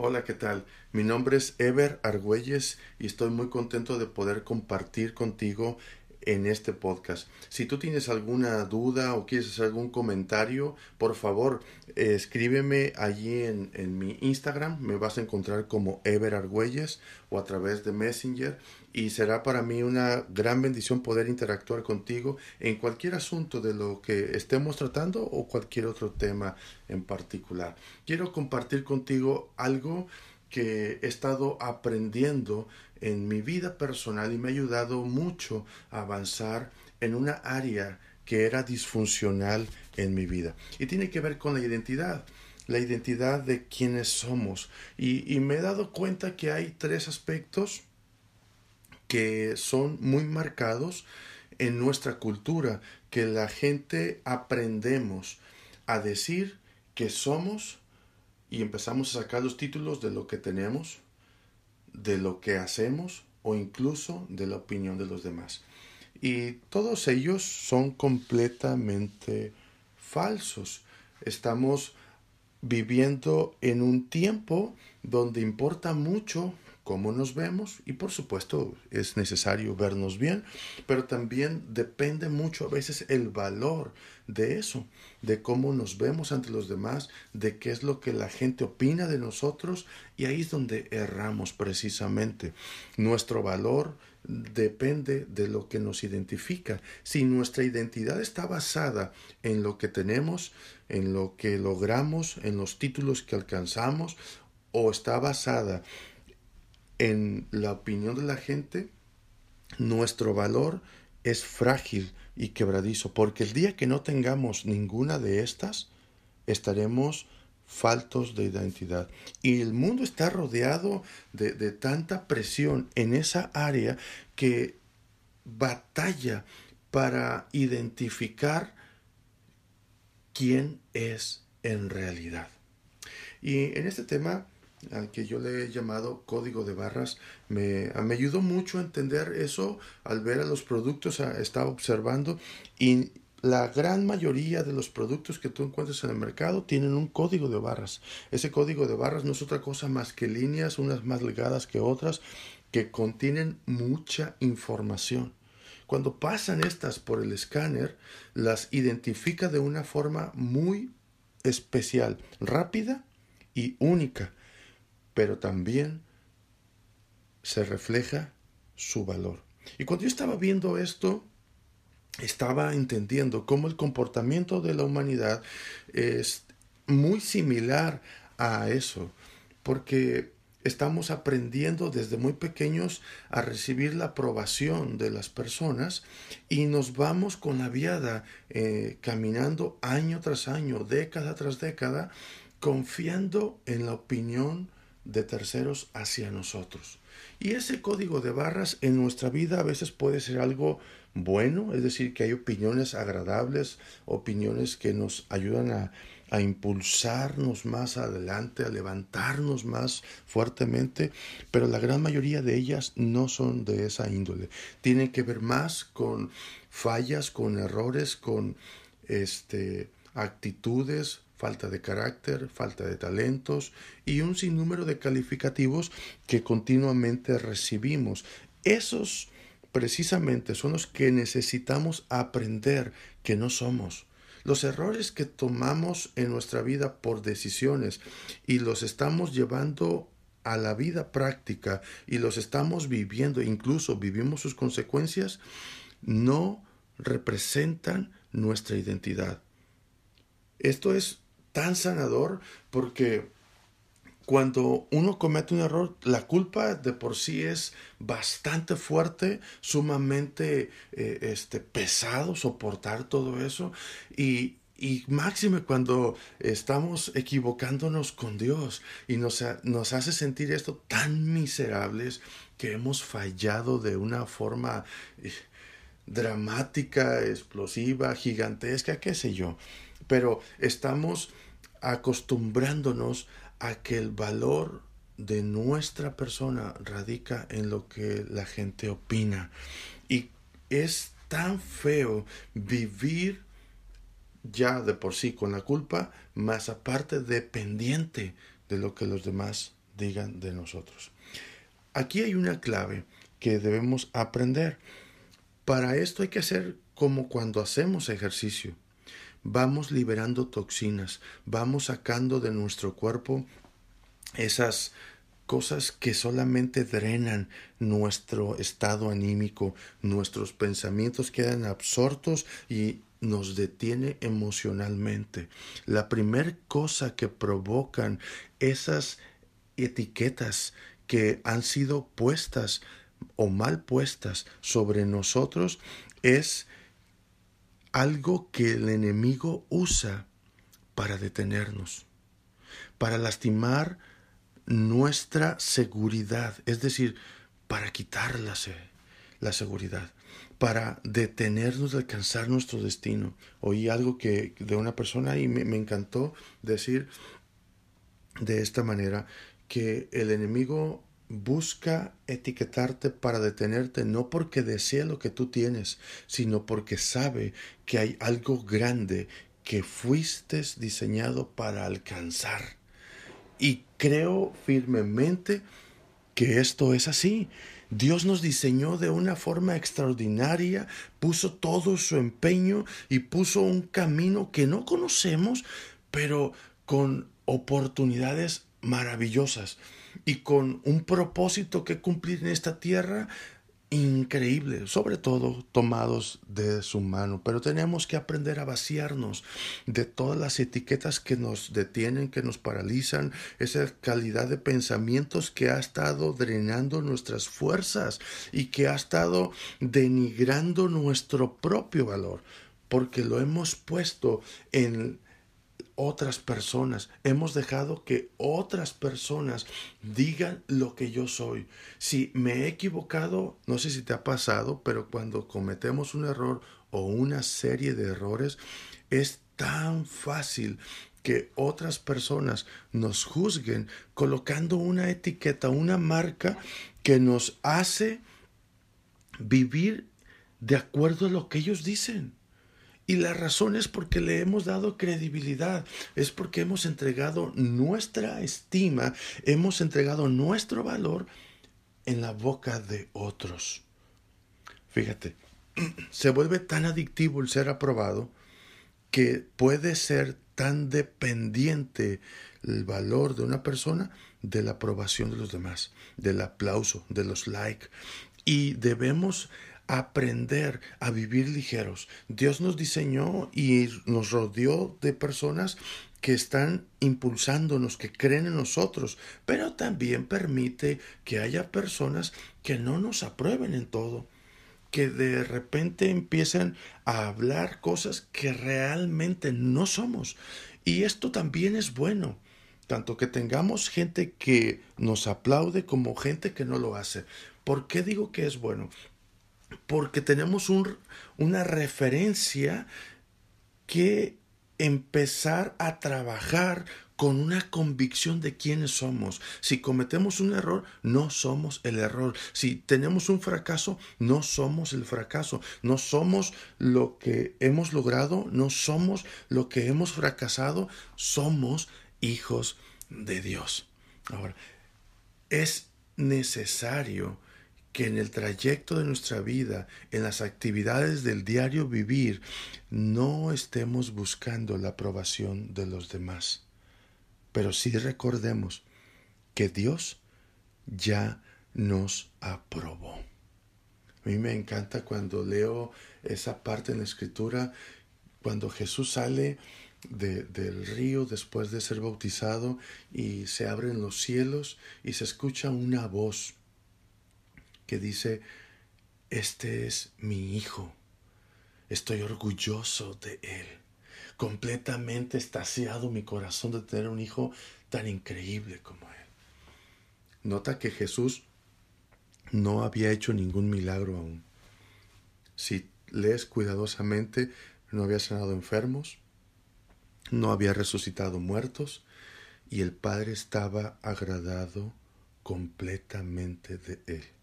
Hola, ¿qué tal? Mi nombre es Ever Argüelles y estoy muy contento de poder compartir contigo en este podcast. Si tú tienes alguna duda o quieres algún comentario, por favor, escríbeme allí en, en, mi Instagram. Me vas a encontrar como Ever Argüelles o a través de Messenger. Y será para mí una gran bendición poder interactuar contigo en cualquier asunto de lo que estemos tratando o cualquier otro tema en particular. Quiero compartir contigo algo que he estado aprendiendo en mi vida personal y me ha ayudado mucho a avanzar en una área que era disfuncional en mi vida. Y tiene que ver con la identidad, la identidad de quienes somos. Y, me he dado cuenta que hay tres aspectos que son muy marcados en nuestra cultura, que la gente aprendemos a decir que somos y empezamos a sacar los títulos de lo que tenemos, de lo que hacemos o incluso de la opinión de los demás. Y todos ellos son completamente falsos. Estamos viviendo en un tiempo donde importa mucho cómo nos vemos y por supuesto es necesario vernos bien, pero también depende mucho a veces el valor de eso, de cómo nos vemos ante los demás, de qué es lo que la gente opina de nosotros y ahí es donde erramos precisamente. Nuestro valor depende de lo que nos identifica. Si nuestra identidad está basada en lo que tenemos, en lo que logramos, en los títulos que alcanzamos, o está basada en la opinión de la gente, nuestro valor es frágil y quebradizo, porque el día que no tengamos ninguna de estas, estaremos faltos de identidad. Y el mundo está rodeado de, de tanta presión en esa área que batalla para identificar quién es en realidad. Y en este tema al que yo le he llamado código de barras, me, me ayudó mucho a entender eso al ver a los productos, estaba observando y la gran mayoría de los productos que tú encuentras en el mercado tienen un código de barras. Ese código de barras no es otra cosa más que líneas, unas más delgadas que otras, que contienen mucha información. Cuando pasan estas por el escáner, las identifica de una forma muy especial, rápida y única pero también se refleja su valor. Y cuando yo estaba viendo esto, estaba entendiendo cómo el comportamiento de la humanidad es muy similar a eso, porque estamos aprendiendo desde muy pequeños a recibir la aprobación de las personas y nos vamos con la viada eh, caminando año tras año, década tras década, confiando en la opinión de terceros hacia nosotros. Y ese código de barras en nuestra vida a veces puede ser algo bueno, es decir, que hay opiniones agradables, opiniones que nos ayudan a, a impulsarnos más adelante, a levantarnos más fuertemente, pero la gran mayoría de ellas no son de esa índole. Tienen que ver más con fallas, con errores, con este actitudes, falta de carácter, falta de talentos y un sinnúmero de calificativos que continuamente recibimos. Esos precisamente son los que necesitamos aprender que no somos. Los errores que tomamos en nuestra vida por decisiones y los estamos llevando a la vida práctica y los estamos viviendo, incluso vivimos sus consecuencias, no representan nuestra identidad. Esto es tan sanador porque cuando uno comete un error, la culpa de por sí es bastante fuerte, sumamente eh, este, pesado soportar todo eso y, y máxime cuando estamos equivocándonos con Dios y nos, nos hace sentir esto tan miserables que hemos fallado de una forma eh, dramática, explosiva, gigantesca, qué sé yo. Pero estamos acostumbrándonos a que el valor de nuestra persona radica en lo que la gente opina. Y es tan feo vivir ya de por sí con la culpa, más aparte dependiente de lo que los demás digan de nosotros. Aquí hay una clave que debemos aprender. Para esto hay que hacer como cuando hacemos ejercicio. Vamos liberando toxinas, vamos sacando de nuestro cuerpo esas cosas que solamente drenan nuestro estado anímico, nuestros pensamientos quedan absortos y nos detiene emocionalmente. La primera cosa que provocan esas etiquetas que han sido puestas o mal puestas sobre nosotros es algo que el enemigo usa para detenernos, para lastimar nuestra seguridad, es decir, para quitar la, seguridad, para detenernos de alcanzar nuestro destino. Oí algo que de una persona y me, me encantó decir de esta manera que el enemigo busca etiquetarte para detenerte no porque desea lo que tú tienes, sino porque sabe que hay algo grande que fuiste diseñado para alcanzar. Y creo firmemente que esto es así. Dios nos diseñó de una forma extraordinaria, puso todo su empeño y puso un camino que no conocemos, pero con oportunidades maravillosas y con un propósito que cumplir en esta tierra increíble, sobre todo tomados de su mano. Pero tenemos que aprender a vaciarnos de todas las etiquetas que nos detienen, que nos paralizan, esa calidad de pensamientos que ha estado drenando nuestras fuerzas y que ha estado denigrando nuestro propio valor, porque lo hemos puesto en otras personas. Hemos dejado que otras personas digan lo que yo soy. Si me he equivocado, no sé si te ha pasado, pero cuando cometemos un error o una serie de errores, es tan fácil que otras personas nos juzguen colocando una etiqueta, una marca que nos hace vivir de acuerdo a lo que ellos dicen. Y la razón es porque le hemos dado credibilidad, es porque hemos entregado nuestra estima, hemos entregado nuestro valor en la boca de otros. Fíjate, se vuelve tan adictivo el ser aprobado que puede ser tan dependiente el valor de una persona de la aprobación de los demás, del aplauso, de los likes. Y debemos aprender a vivir ligeros. Dios nos diseñó y nos rodeó de personas que están impulsándonos, que creen en nosotros, pero también permite que haya personas que no nos aprueben en todo, que de repente empiecen a hablar cosas que realmente no somos. Y esto también es bueno, tanto que tengamos gente que nos aplaude como gente que no lo hace. ¿Por qué digo que es bueno? Porque tenemos una referencia que empezar a trabajar con una convicción de quiénes somos. Si cometemos un error, no somos el error. Si tenemos un fracaso, no somos el fracaso. No somos lo que hemos logrado, no somos lo que hemos fracasado, somos hijos de Dios. Ahora, es necesario que en el trayecto de nuestra vida, en las actividades del diario vivir, no estemos buscando la aprobación de los demás. Pero sí recordemos que Dios ya nos aprobó. A mí me encanta cuando leo esa parte en la escritura, cuando Jesús sale del río después de ser bautizado y se abren los cielos y se escucha una voz que dice, este es mi hijo, estoy orgulloso de él. Completamente estaciado mi corazón de tener un hijo tan increíble como él. Nota que Jesús no había hecho ningún milagro aún. Si lees cuidadosamente, no había sanado enfermos, no había resucitado muertos, y el Padre estaba agradado completamente de él.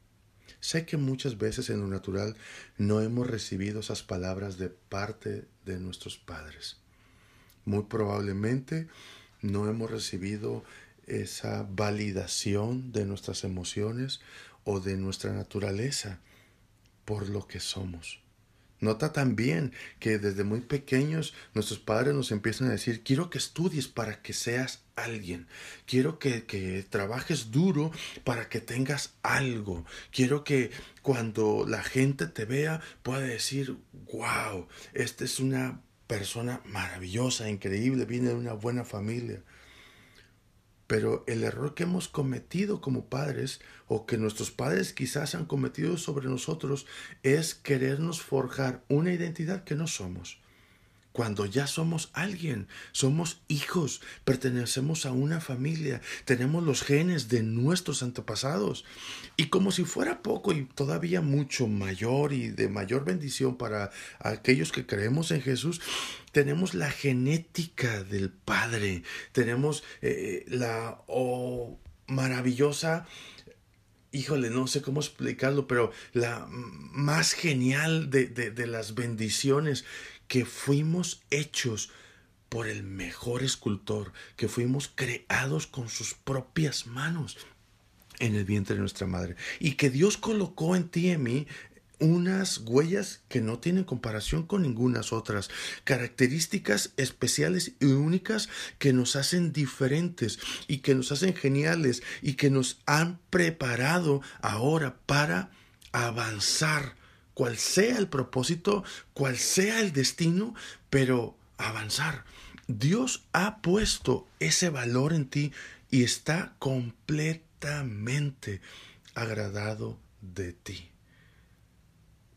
Sé que muchas veces en lo natural no hemos recibido esas palabras de parte de nuestros padres. Muy probablemente no hemos recibido esa validación de nuestras emociones o de nuestra naturaleza por lo que somos. Nota también que desde muy pequeños nuestros padres nos empiezan a decir, quiero que estudies para que seas alguien, quiero que, que, trabajes duro para que tengas algo, quiero que cuando la gente te vea pueda decir, wow, esta es una persona maravillosa, increíble, viene de una buena familia. Pero el error que hemos cometido como padres, o que nuestros padres quizás han cometido sobre nosotros, es querernos forjar una identidad que no somos cuando ya somos alguien, somos hijos, pertenecemos a una familia, tenemos los genes de nuestros antepasados. Y como si fuera poco y todavía mucho mayor y de mayor bendición para aquellos que creemos en Jesús, tenemos la genética del Padre, tenemos eh, la oh, maravillosa híjole, no sé cómo explicarlo, pero la más genial de, de, las bendiciones que fuimos hechos por el mejor escultor, que fuimos creados con sus propias manos en el vientre de nuestra madre y que Dios colocó en ti y en mí unas huellas que no tienen comparación con ningunas otras, características especiales y únicas que nos hacen diferentes y que nos hacen geniales y que nos han preparado ahora para avanzar cual sea el propósito, cual sea el destino, pero avanzar. Dios ha puesto ese valor en ti y está completamente agradado de ti.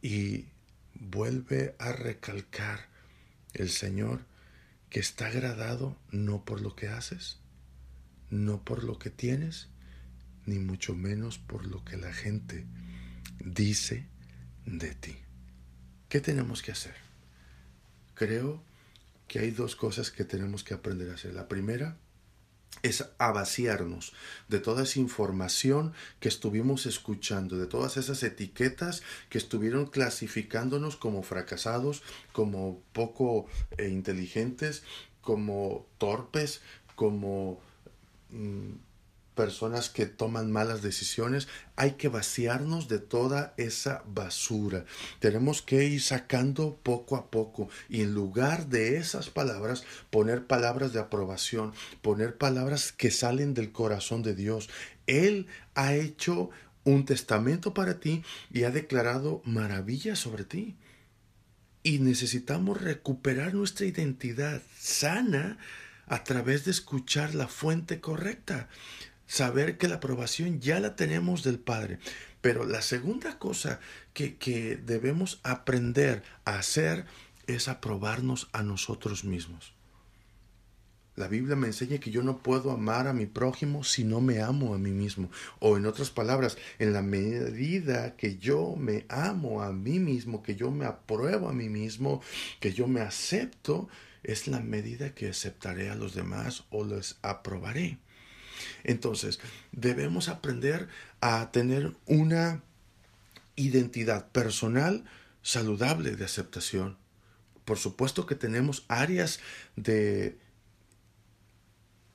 Y vuelve a recalcar el Señor que está agradado no por lo que haces, no por lo que tienes, ni mucho menos por lo que la gente dice de ti. ¿Qué tenemos que hacer? Creo que hay dos cosas que tenemos que aprender a hacer. La primera es a vaciarnos de toda esa información que estuvimos escuchando, de todas esas etiquetas que estuvieron clasificándonos como fracasados, como poco eh, inteligentes, como torpes, como mm, personas que toman malas decisiones, hay que vaciarnos de toda esa basura. Tenemos que ir sacando poco a poco y en lugar de esas palabras poner palabras de aprobación, poner palabras que salen del corazón de Dios. Él ha hecho un testamento para ti y ha declarado maravillas sobre ti. Y necesitamos recuperar nuestra identidad sana a través de escuchar la fuente correcta saber que la aprobación ya la tenemos del Padre. Pero la segunda cosa que, que debemos aprender a hacer es aprobarnos a nosotros mismos. La Biblia me enseña que yo no puedo amar a mi prójimo si no me amo a mí mismo. O en otras palabras, en la medida que yo me amo a mí mismo, que yo me apruebo a mí mismo, que yo me acepto, es la medida que aceptaré a los demás o les aprobaré. Entonces, debemos aprender a tener una identidad personal saludable de aceptación. Por supuesto que tenemos áreas de,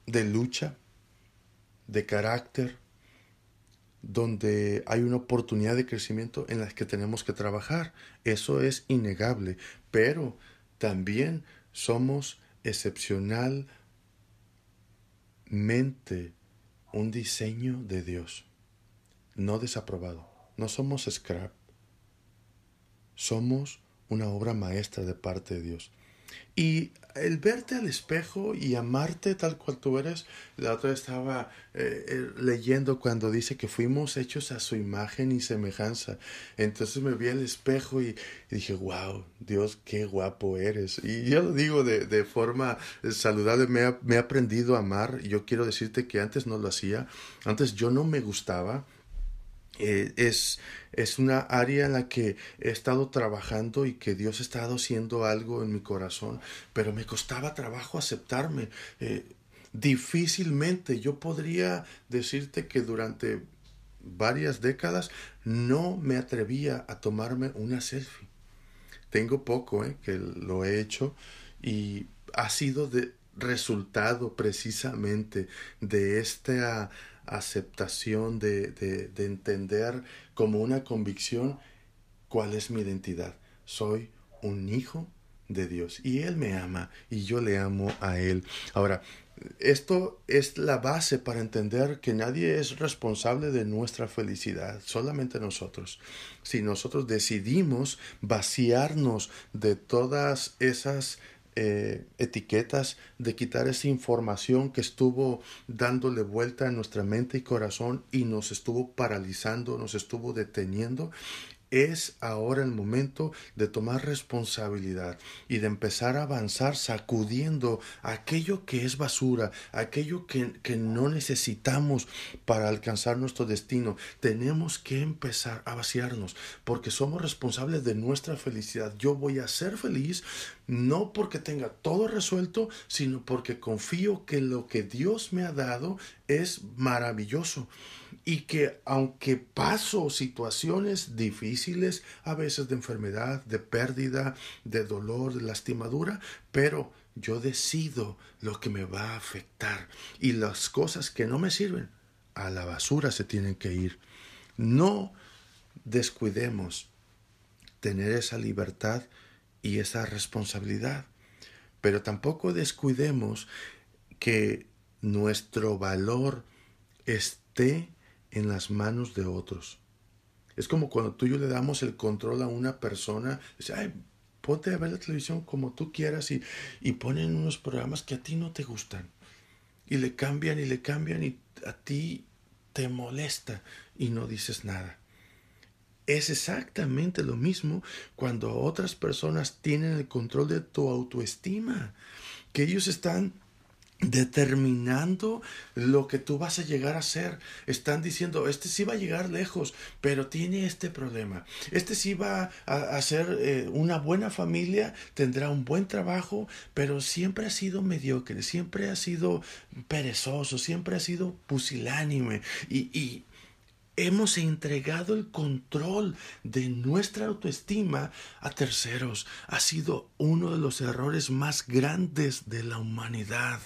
de lucha, de carácter, donde hay una oportunidad de crecimiento en las que tenemos que trabajar. Eso es innegable, pero también somos excepcionalmente un diseño de Dios, no desaprobado. No somos scrap, somos una obra maestra de parte de Dios. Y el verte al espejo y amarte tal cual tú eres, la otra estaba eh, eh, leyendo cuando dice que fuimos hechos a su imagen y semejanza. Entonces me vi al espejo y, dije, wow, Dios, qué guapo eres. Y yo lo digo de, de forma saludable, me, me he aprendido a amar. Yo quiero decirte que antes no lo hacía, antes yo no me gustaba, eh, es, es una área en la que he estado trabajando y que Dios ha estado haciendo algo en mi corazón, pero me costaba trabajo aceptarme. Eh, difícilmente yo podría decirte que durante varias décadas no me atrevía a tomarme una selfie. Tengo poco eh, que lo he hecho y ha sido de, resultado precisamente de esta aceptación, de, de, entender como una convicción cuál es mi identidad. Soy un hijo de Dios y Él me ama y yo le amo a Él. Ahora, esto es la base para entender que nadie es responsable de nuestra felicidad, solamente nosotros. Si nosotros decidimos vaciarnos de todas esas eh, etiquetas, de quitar esa información que estuvo dándole vuelta en nuestra mente y corazón y nos estuvo paralizando, nos estuvo deteniendo, es ahora el momento de tomar responsabilidad y de empezar a avanzar sacudiendo aquello que es basura, aquello que, que, no necesitamos para alcanzar nuestro destino. Tenemos que empezar a vaciarnos porque somos responsables de nuestra felicidad. Yo voy a ser feliz no porque tenga todo resuelto, sino porque confío que lo que Dios me ha dado es maravilloso y que aunque paso situaciones difíciles, a veces de enfermedad, de pérdida, de dolor, de lastimadura, pero yo decido lo que me va a afectar y las cosas que no me sirven a la basura se tienen que ir. No descuidemos tener esa libertad y esa responsabilidad, pero tampoco descuidemos que nuestro valor esté en las manos de otros. Es como cuando tú y yo le damos el control a una persona, dice, ay, ponte a ver la televisión como tú quieras y, y ponen unos programas que a ti no te gustan. Y le cambian y le cambian y a ti te molesta y no dices nada. Es exactamente lo mismo cuando otras personas tienen el control de tu autoestima, que ellos están determinando lo que tú vas a llegar a ser. Están diciendo, este sí va a llegar lejos, pero tiene este problema. Este sí va a, ser eh, una buena familia, tendrá un buen trabajo, pero siempre ha sido mediocre, siempre ha sido perezoso, siempre ha sido pusilánime. Y hemos entregado el control de nuestra autoestima a terceros. Ha sido uno de los errores más grandes de la humanidad.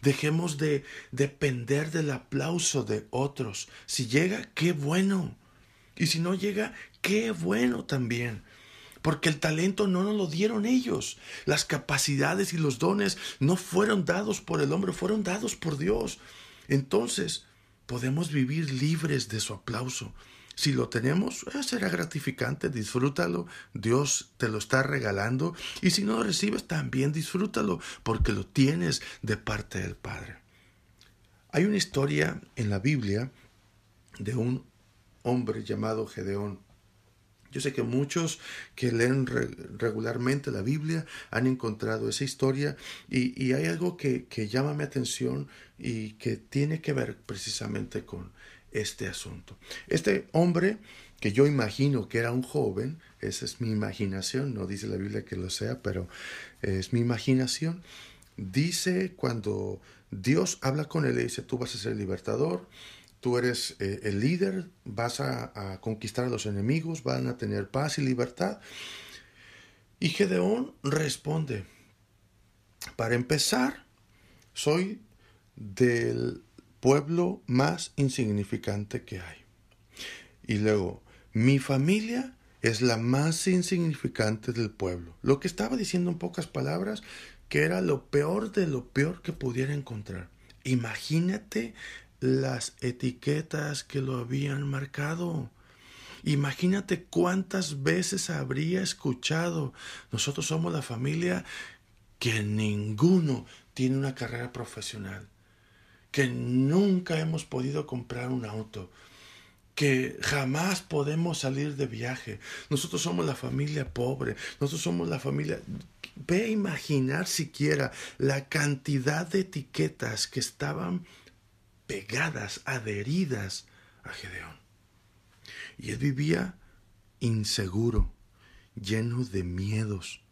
Dejemos de depender del aplauso de otros. Si llega, qué bueno. Y si no llega, qué bueno también. Porque el talento no nos lo dieron ellos. Las capacidades y los dones no fueron dados por el hombre, fueron dados por Dios. Entonces, podemos vivir libres de su aplauso. Si lo tenemos, eh, será gratificante, disfrútalo, Dios te lo está regalando y si no lo recibes, también disfrútalo porque lo tienes de parte del Padre. Hay una historia en la Biblia de un hombre llamado Gedeón. Yo sé que muchos que leen regularmente la Biblia han encontrado esa historia y, hay algo que, que llama mi atención y que tiene que ver precisamente con este asunto. Este hombre, que yo imagino que era un joven, esa es mi imaginación, no dice la Biblia que lo sea, pero es mi imaginación, dice cuando Dios habla con él y dice, tú vas a ser libertador, tú eres eh, el líder, vas a, a, conquistar a los enemigos, van a tener paz y libertad. Y Gedeón responde, para empezar, soy del pueblo más insignificante que hay. Y luego, mi familia es la más insignificante del pueblo. Lo que estaba diciendo en pocas palabras, que era lo peor de lo peor que pudiera encontrar. Imagínate las etiquetas que lo habían marcado. Imagínate cuántas veces habría escuchado. Nosotros somos la familia que ninguno tiene una carrera profesional que nunca hemos podido comprar un auto, que jamás podemos salir de viaje. Nosotros somos la familia pobre, nosotros somos la familia... Ve a imaginar siquiera la cantidad de etiquetas que estaban pegadas, adheridas a Gedeón. Y él vivía inseguro, lleno de miedos,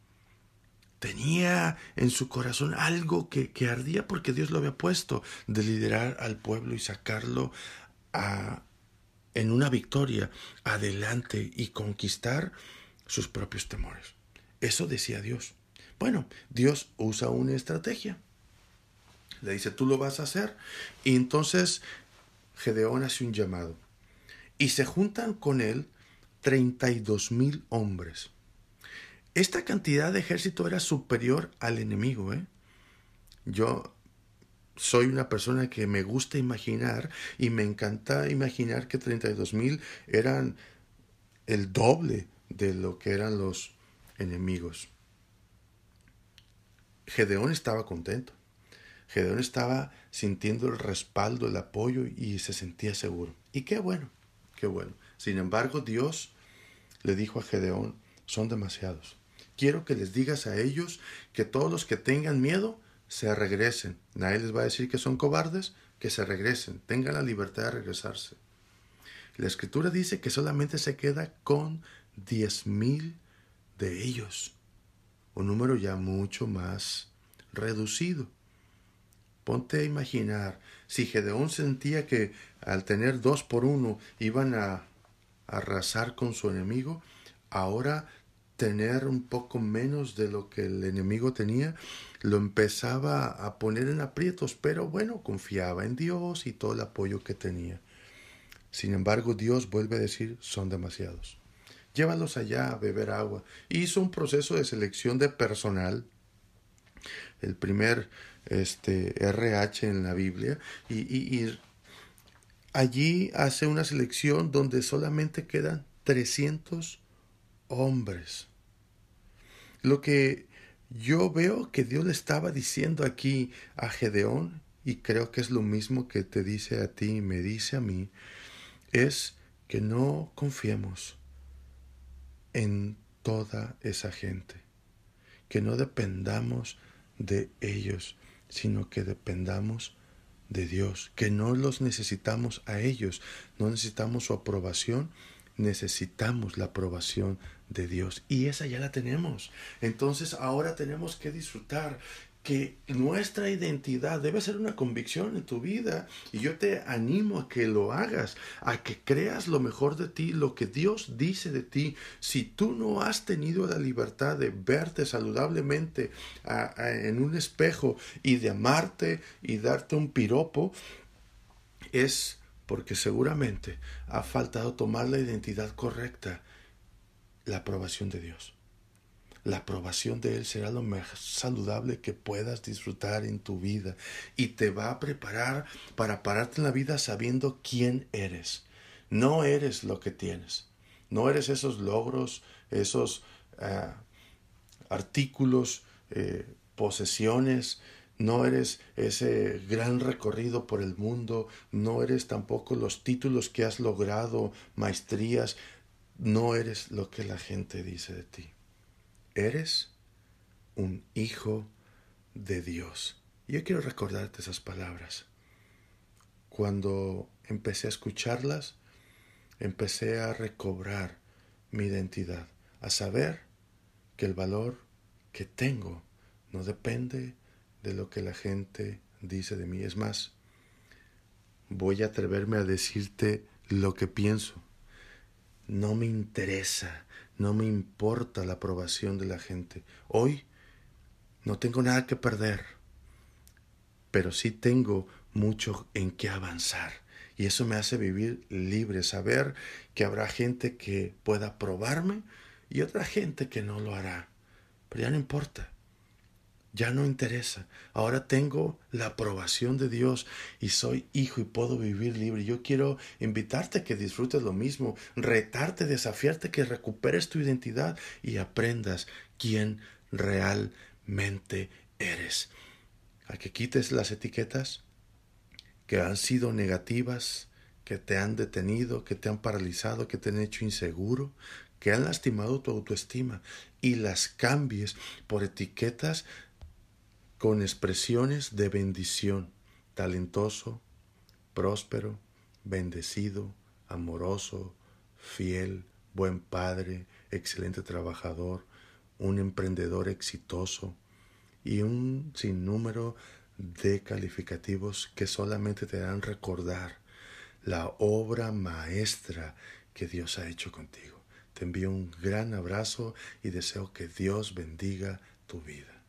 tenía en su corazón algo que, ardía porque Dios lo había puesto de liderar al pueblo y sacarlo a, en una victoria adelante y conquistar sus propios temores. Eso decía Dios. Bueno, Dios usa una estrategia. Le dice, tú lo vas a hacer. Y entonces Gedeón hace un llamado. Y se juntan con él 32 mil hombres. Esta cantidad de ejército era superior al enemigo. ¿eh? Yo soy una persona que me gusta imaginar y me encanta imaginar que 32 mil eran el doble de lo que eran los enemigos. Gedeón estaba contento. Gedeón estaba sintiendo el respaldo, el apoyo y se sentía seguro. Y qué bueno, qué bueno. Sin embargo, Dios le dijo a Gedeón, son demasiados. Quiero que les digas a ellos que todos los que tengan miedo se regresen. Nadie les va a decir que son cobardes, que se regresen, tengan la libertad de regresarse. La escritura dice que solamente se queda con diez mil de ellos, un número ya mucho más reducido. Ponte a imaginar, si Gedeón sentía que al tener dos por uno iban a arrasar con su enemigo, ahora tener un poco menos de lo que el enemigo tenía, lo empezaba a poner en aprietos, pero bueno, confiaba en Dios y todo el apoyo que tenía. Sin embargo, Dios vuelve a decir, son demasiados. Llévalos allá a beber agua. Hizo un proceso de selección de personal, el primer este, RH en la Biblia, y, allí hace una selección donde solamente quedan 300 hombres. Lo que yo veo que Dios le estaba diciendo aquí a Gedeón, y creo que es lo mismo que te dice a ti y me dice a mí, es que no confiemos en toda esa gente, que no dependamos de ellos, sino que dependamos de Dios, que no los necesitamos a ellos, no necesitamos su aprobación, necesitamos la aprobación de Dios y esa ya la tenemos. Entonces ahora tenemos que disfrutar que nuestra identidad debe ser una convicción en tu vida y yo te animo a que lo hagas, a que creas lo mejor de ti, lo que Dios dice de ti. Si tú no has tenido la libertad de verte saludablemente en un espejo y de amarte y darte un piropo, es porque seguramente ha faltado tomar la identidad correcta, la aprobación de Dios. La aprobación de Él será lo más saludable que puedas disfrutar en tu vida y te va a preparar para pararte en la vida sabiendo quién eres. No eres lo que tienes. No eres esos logros, esos ah, artículos, eh, posesiones, no eres ese gran recorrido por el mundo, no eres tampoco los títulos que has logrado, maestrías, no eres lo que la gente dice de ti. Eres un hijo de Dios. Yo quiero recordarte esas palabras. Cuando empecé a escucharlas, empecé a recobrar mi identidad, a saber que el valor que tengo no depende de lo que la gente dice de mí. Es más, voy a atreverme a decirte lo que pienso. No me interesa, no me importa la aprobación de la gente. Hoy no tengo nada que perder, pero sí tengo mucho en qué avanzar. Y eso me hace vivir libre, saber que habrá gente que pueda aprobarme y otra gente que no lo hará. Pero ya no importa ya no interesa. Ahora tengo la aprobación de Dios y soy hijo y puedo vivir libre. Yo quiero invitarte a que disfrutes lo mismo, retarte, desafiarte, que recuperes tu identidad y aprendas quién realmente eres. A que quites las etiquetas que han sido negativas, que te han detenido, que te han paralizado, que te han hecho inseguro, que han lastimado tu autoestima y las cambies por etiquetas con expresiones de bendición, talentoso, próspero, bendecido, amoroso, fiel, buen padre, excelente trabajador, un emprendedor exitoso y un sinnúmero de calificativos que solamente te dan recordar la obra maestra que Dios ha hecho contigo. Te envío un gran abrazo y deseo que Dios bendiga tu vida.